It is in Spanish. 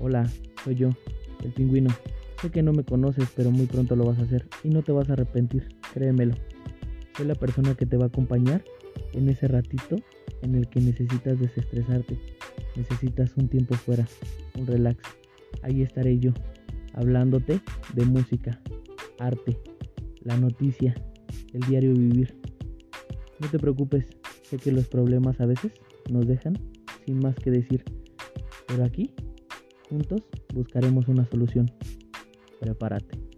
Hola, soy yo, el pingüino. Sé que no me conoces, pero muy pronto lo vas a hacer y no te vas a arrepentir, créemelo. Soy la persona que te va a acompañar en ese ratito en el que necesitas desestresarte, necesitas un tiempo fuera, un relax. Ahí estaré yo, hablándote de música, arte, la noticia, el diario vivir. No te preocupes, sé que los problemas a veces nos dejan sin más que decir, pero aquí, juntos, buscaremos una solución. Prepárate.